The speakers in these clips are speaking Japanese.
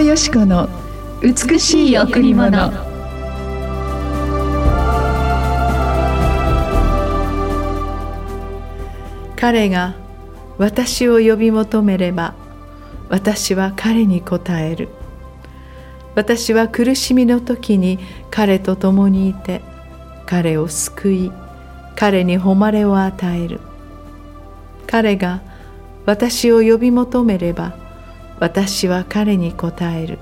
藤よし子の美しい贈り物。彼が私を呼び求めれば私は彼に応える。私は苦しみの時に彼と共にいて彼を救い彼に誉れを与える。彼が私を呼び求めれば私は彼に応える。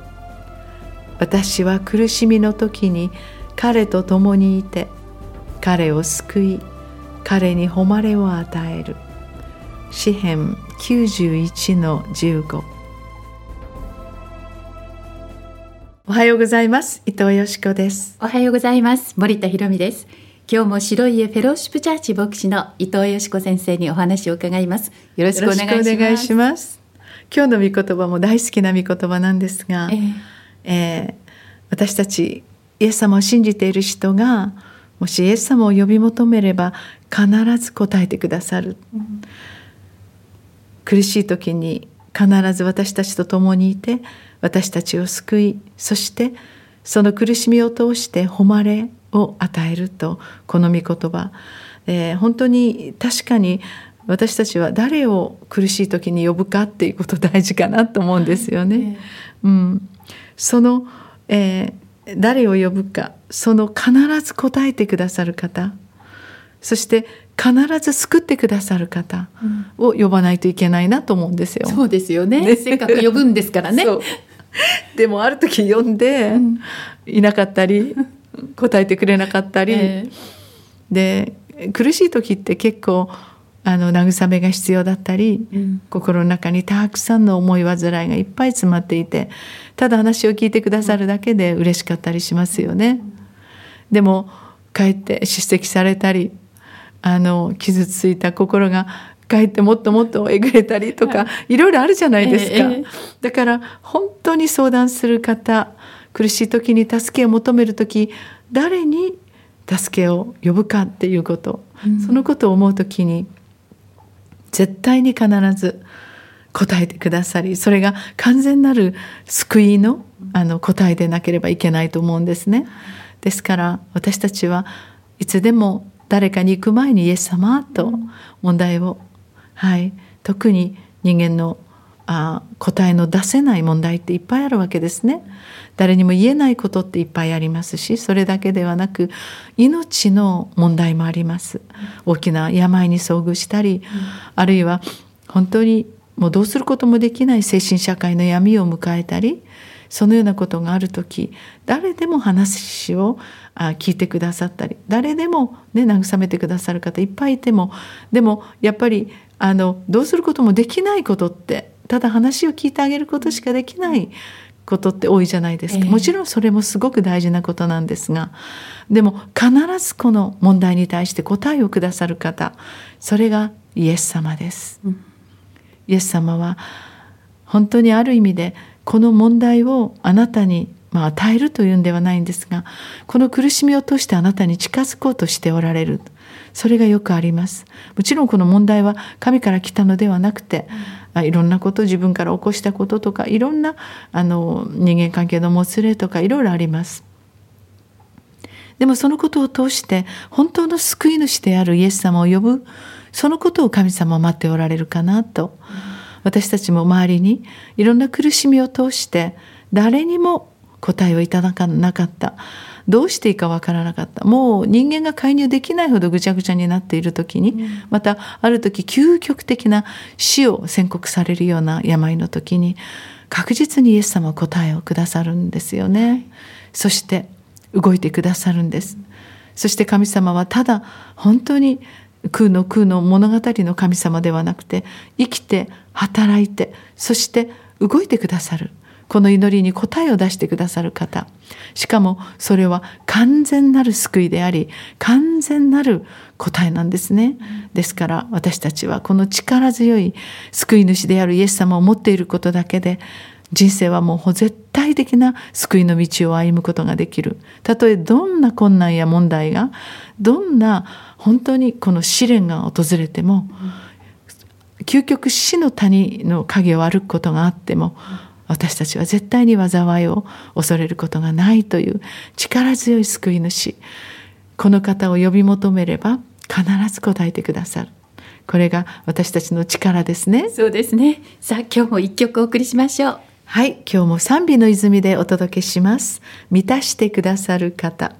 私は苦しみの時に彼と共にいて彼を救い彼に誉れを与える。詩編91の15おはようございます。伊藤よしこです。おはようございます。森田博美です。今日も白い家フェローシップチャーチ牧師の伊藤よしこ先生にお話を伺います。よろしくお願いします今日の御言葉も大好きな御言葉なんですが、えー、えー、私たちイエス様を信じている人がもしイエス様を呼び求めれば必ず答えてくださる、うん、苦しい時に必ず私たちと共にいて私たちを救いそしてその苦しみを通して誉れを与えるとこの御言葉、えー、本当に確かに私たちは誰を苦しい時に呼ぶかっていうこと大事かなと思うんですよね。うん、その、えー、誰を呼ぶかその必ず答えてくださる方そして必ず救ってくださる方を呼ばないといけないなと思うんですよ。そうですよね。ねせっかく呼ぶんですからね。でもある時呼んでいなかったり、答えてくれなかったり、えー、で苦しい時って結構あの慰めが必要だったり、うん、心の中にたくさんの思い煩いがいっぱい詰まっていてただ話を聞いてくださるだけで嬉しかったりしますよね。でもかえって叱責されたりあの傷ついた心がかえってもっともっとえぐれたりとか、はい、いろいろあるじゃないですか、えー、だから本当に相談する方苦しい時に助けを求める時誰に助けを呼ぶかっていうこと、うん、そのことを思う時に絶対に必ず答えてくださりそれが完全なる救いのあの答えでなければいけないと思うんですね。ですから私たちはいつでも誰かに行く前にイエス様と問題を、はい、特に人間のあ答えの出せない問題っていっぱいあるわけですね。誰にも言えないことっていっぱいありますしそれだけではなく命の問題もあります。大きな病に遭遇したり、あるいは本当にもうどうすることもできない精神社会の闇を迎えたりそのようなことがある時誰でも話を聞いてくださったり誰でも、ね、慰めてくださる方いっぱいいてもでもやっぱりあのどうすることもできないことってただ話を聞いてあげることしかできないことって多いじゃないですか、もちろんそれもすごく大事なことなんですが。でも必ずこの問題に対して答えをくださる方それがイエス様です。うん、イエス様は本当にある意味でこの問題をあなたにまあ、与えるというんではないんですがこの苦しみを通してあなたに近づこうとしておられるそれがよくあります。もちろんこの問題は神から来たのではなくて、うん、いろんなこと自分から起こしたこととかいろんなあの人間関係のもつれとかいろいろあります。でもそのことを通して本当の救い主であるイエス様を呼ぶそのことを神様は待っておられるかなと、うん。私たちも周りにいろんな苦しみを通して誰にも答えをいただかなかった。どうしていいかわからなかった。もう人間が介入できないほどぐちゃぐちゃになっている時に、うん、またある時究極的な死を宣告されるような病の時に確実にイエス様は答えをくださるんですよね、はい、そして動いてくださるんです、そして神様はただ本当に空の空の物語の神様ではなくて生きて働いてそして動いてくださるこの祈りに答えを出してくださる方。しかもそれは完全なる救いであり完全なる答えなんですね。ですから私たちはこの力強い救い主であるイエス様を持っていることだけで人生はもう絶対的な救いの道を歩むことができる。たとえどんな困難や問題がどんな本当にこの試練が訪れても、究極死の谷の影を歩くことがあっても、私たちは絶対に災いを恐れることがないという力強い救い主。この方を呼び求めれば必ず答えてくださる。これが私たちの力ですね。そうですね。さあ今日も一曲お送りしましょう。はい今日も賛美の泉でお届けします。満たしてくださる方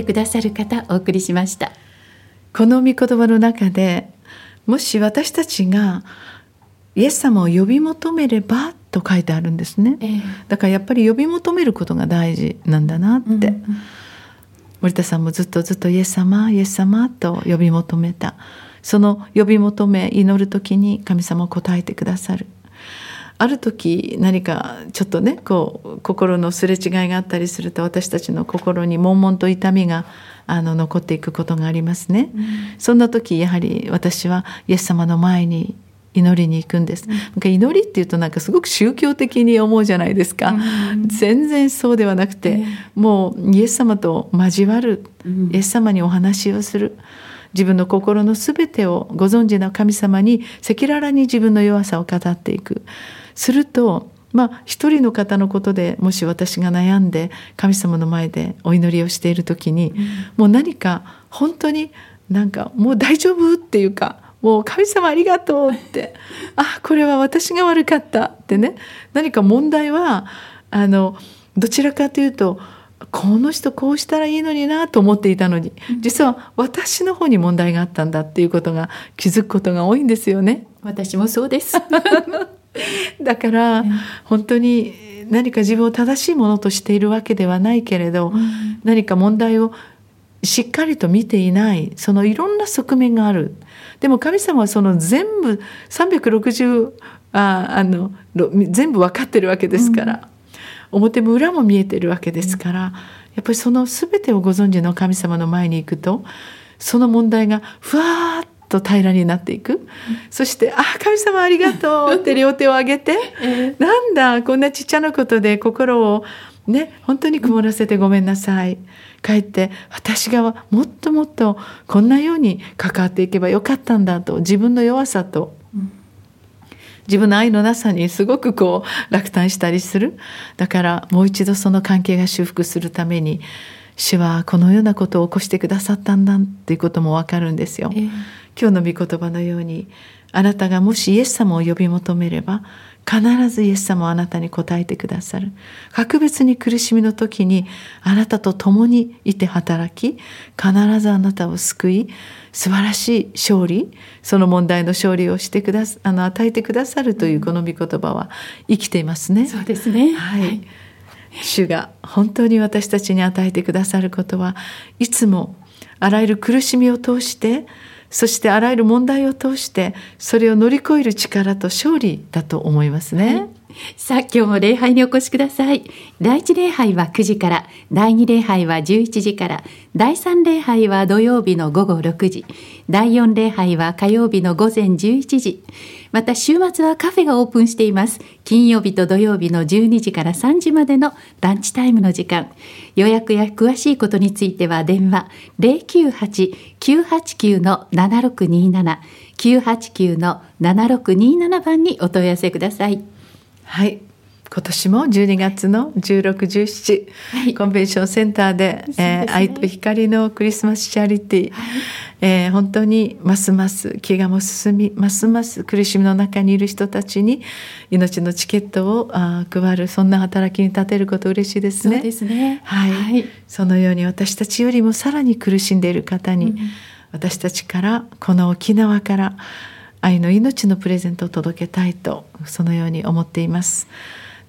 てくださる方お送りしました。この御言葉の中でもし私たちがイエス様を呼び求めればと書いてあるんですね、えー、だからやっぱり呼び求めることが大事なんだなって、うんうん、森田さんもずっとずっとイエス様イエス様と呼び求めた。その呼び求め祈る時に神様を答えてくださるある時何かちょっとねこう心のすれ違いがあったりすると私たちの心に悶々と痛みがあの残っていくことがありますね、うん、そんな時やはり私はイエス様の前に祈りに行くんです、うん、祈りっていうとなんかすごく宗教的に思うじゃないですか、うん、全然そうではなくて、もうイエス様と交わる、イエス様にお話をする自分の心の全てをご存知の神様に赤裸々に自分の弱さを語っていく。するとまあ一人の方のことでもし私が悩んで神様の前でお祈りをしている時に、うん、もう何か本当になんかもう大丈夫っていうかもう神様ありがとうってあこれは私が悪かったってね。何か問題はあのどちらかというとこの人こうしたらいいのになと思っていたのに実は私の方に問題があったんだっていうことが気づくことが多いんですよね。私もそうです。だから本当に何か自分を正しいものとしているわけではないけれど、うん、何か問題をしっかりと見ていないそのいろんな側面がある。でも神様はその全部360ああの全部分かってるわけですから、うん、表も裏も見えてるわけですから、うん、やっぱりその全てをご存知の神様の前に行くとその問題がふわーっと平らになっていく、うん、そして「あ神様ありがとう」って両手を上げて「えー、なんだこんなちっちゃなことで心をね本当に曇らせてごめんなさい」帰って私がもっともっとこんなように関わっていけばよかったんだと自分の弱さと自分の愛のなさにすごくこう落胆したりするだからもう一度その関係が修復するために主はこのようなことを起こしてくださったんだっていうこともわかるんですよ。えー今日の御言葉のようにあなたがもしイエス様を呼び求めれば必ずイエス様はあなたに答えてくださる。格別に苦しみの時にあなたと共にいて働き必ずあなたを救い素晴らしい勝利その問題の勝利をしてくだあの与えてくださるというこの御言葉は生きていますね。そうですね、はい、はい、主が本当に私たちに与えてくださることはいつもあらゆる苦しみを通してそしてあらゆる問題を通してそれを乗り越える力と勝利だと思いますね。さあ今日も礼拝にお越しください。第一礼拝は9時から第二礼拝は11時から第三礼拝は土曜日の午後6時第四礼拝は火曜日の午前11時。また週末はカフェがオープンしています。金曜日と土曜日の12時から3時までのランチタイムの時間。予約や詳しいことについては電話098-989-7627 989-7627番にお問い合わせください。はい。今年も12月の16、17、はい、コンベンションセンターでで、ね、えー、愛と光のクリスマスチャリティー、はい、えー、本当にますます怪我も進みますます苦しみの中にいる人たちに命のチケットをあ配るそんな働きに立てること嬉しいですね。そうですね。はい、はい、そのように私たちよりもさらに苦しんでいる方に、うん、私たちからこの沖縄から愛の命のプレゼントを届けたいとそのように思っています。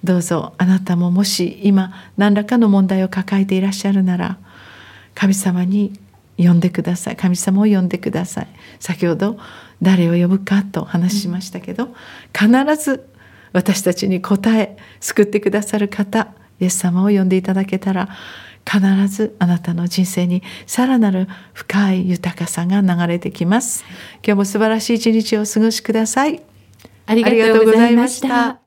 どうぞあなたももし今何らかの問題を抱えていらっしゃるなら神様に呼んでください神様を呼んでください先ほど誰を呼ぶかと話しましたけど、必ず私たちに答え救ってくださる方イエス様を呼んでいただけたら必ずあなたの人生にさらなる深い豊かさが流れてきます。今日も素晴らしい一日をお過ごしください。ありがとうございました